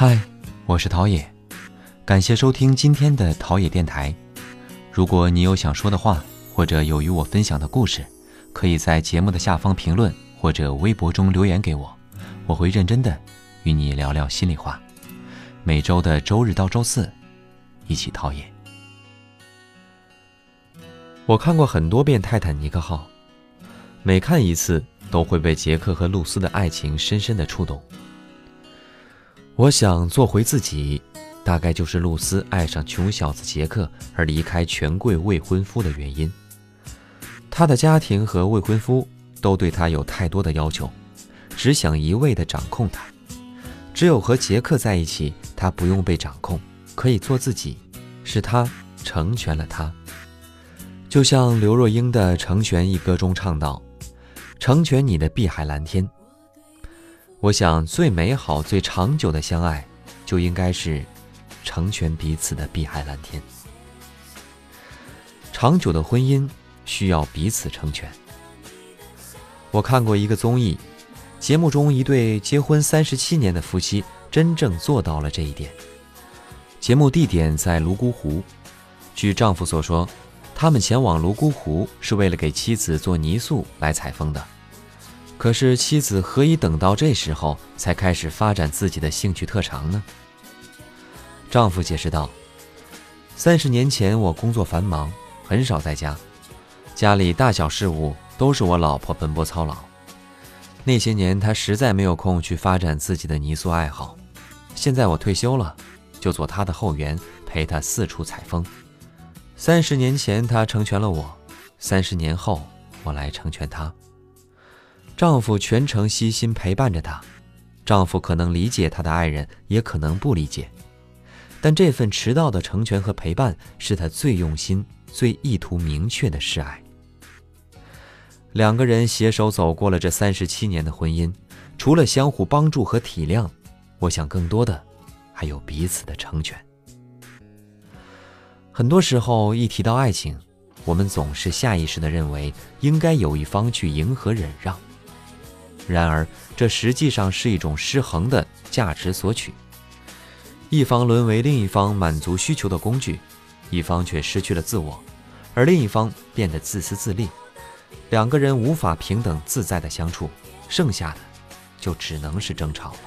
嗨，我是陶冶，感谢收听今天的陶冶电台。如果你有想说的话，或者有与我分享的故事，可以在节目的下方评论或者微博中留言给我，我会认真的与你聊聊心里话。每周的周日到周四，一起陶冶。我看过很多遍《泰坦尼克号》，每看一次都会被杰克和露丝的爱情深深的触动。我想做回自己，大概就是露丝爱上穷小子杰克而离开权贵未婚夫的原因。她的家庭和未婚夫都对她有太多的要求，只想一味的掌控她。只有和杰克在一起，她不用被掌控，可以做自己。是他成全了她。就像刘若英的《成全》一歌中唱道：“成全你的碧海蓝天。”我想，最美好、最长久的相爱，就应该是成全彼此的碧海蓝天。长久的婚姻需要彼此成全。我看过一个综艺，节目中一对结婚三十七年的夫妻真正做到了这一点。节目地点在泸沽湖，据丈夫所说，他们前往泸沽湖是为了给妻子做泥塑来采风的。可是妻子何以等到这时候才开始发展自己的兴趣特长呢？丈夫解释道：“三十年前我工作繁忙，很少在家，家里大小事务都是我老婆奔波操劳。那些年她实在没有空去发展自己的泥塑爱好。现在我退休了，就做她的后援，陪她四处采风。三十年前她成全了我，三十年后我来成全她。”丈夫全程悉心陪伴着她，丈夫可能理解她的爱人，也可能不理解，但这份迟到的成全和陪伴，是他最用心、最意图明确的示爱。两个人携手走过了这三十七年的婚姻，除了相互帮助和体谅，我想更多的还有彼此的成全。很多时候，一提到爱情，我们总是下意识地认为应该有一方去迎合、忍让。然而，这实际上是一种失衡的价值索取，一方沦为另一方满足需求的工具，一方却失去了自我，而另一方变得自私自利，两个人无法平等自在的相处，剩下的就只能是争吵了。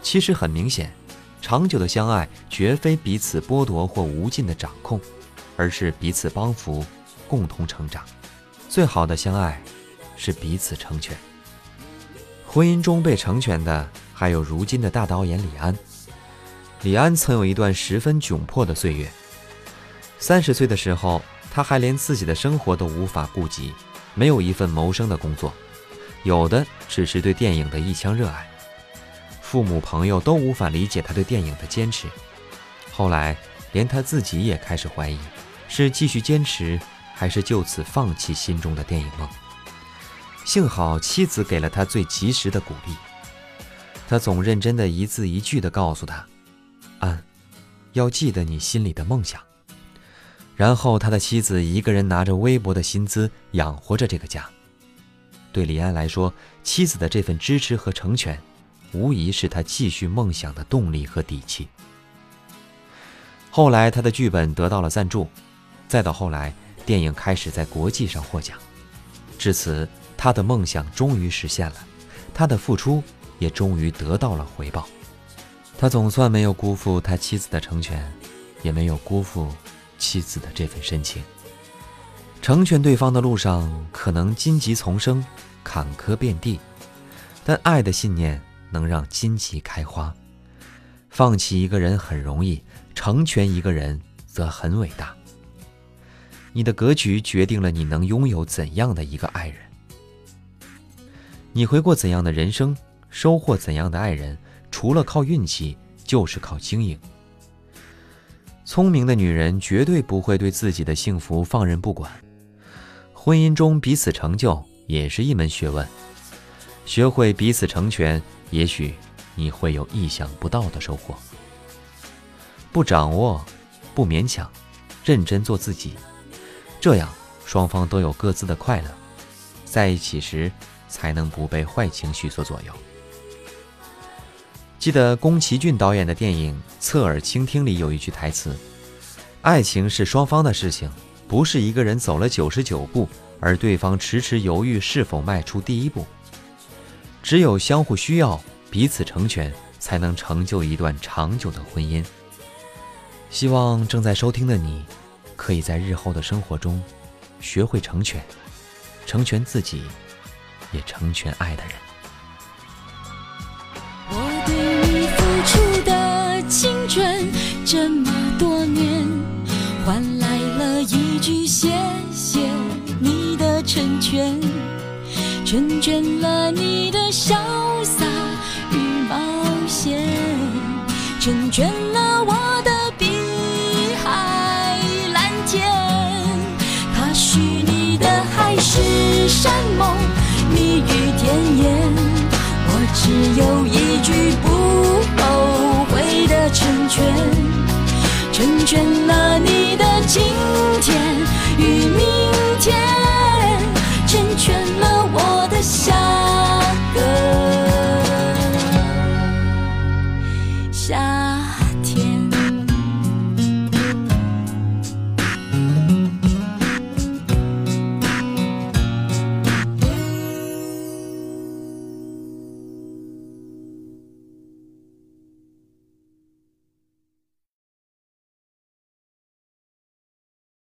其实很明显，长久的相爱绝非彼此剥夺或无尽的掌控，而是彼此帮扶，共同成长。最好的相爱。是彼此成全。婚姻中被成全的还有如今的大导演李安。李安曾有一段十分窘迫的岁月。三十岁的时候，他还连自己的生活都无法顾及，没有一份谋生的工作，有的只是对电影的一腔热爱。父母朋友都无法理解他对电影的坚持。后来，连他自己也开始怀疑，是继续坚持，还是就此放弃心中的电影梦。幸好妻子给了他最及时的鼓励，他总认真的一字一句的告诉他：“安，要记得你心里的梦想。”然后他的妻子一个人拿着微薄的薪资养活着这个家。对李安来说，妻子的这份支持和成全，无疑是他继续梦想的动力和底气。后来他的剧本得到了赞助，再到后来电影开始在国际上获奖，至此。他的梦想终于实现了，他的付出也终于得到了回报。他总算没有辜负他妻子的成全，也没有辜负妻子的这份深情。成全对方的路上，可能荆棘丛生，坎坷遍地，但爱的信念能让荆棘开花。放弃一个人很容易，成全一个人则很伟大。你的格局决定了你能拥有怎样的一个爱人。你会过怎样的人生，收获怎样的爱人？除了靠运气，就是靠经营。聪明的女人绝对不会对自己的幸福放任不管。婚姻中彼此成就也是一门学问，学会彼此成全，也许你会有意想不到的收获。不掌握，不勉强，认真做自己，这样双方都有各自的快乐，在一起时。才能不被坏情绪所左右。记得宫崎骏导演的电影《侧耳倾听》里有一句台词：“爱情是双方的事情，不是一个人走了九十九步，而对方迟迟犹豫是否迈出第一步。只有相互需要，彼此成全，才能成就一段长久的婚姻。”希望正在收听的你，可以在日后的生活中，学会成全，成全自己，也成全爱的人。我对你付出的青春这么多年，换来了一句谢谢你的成全，成全了你的潇洒与冒险，成全了我的。碧海蓝天。他许你的海誓山盟，蜜语甜言，我只有一句不后悔的成全，成全了你的今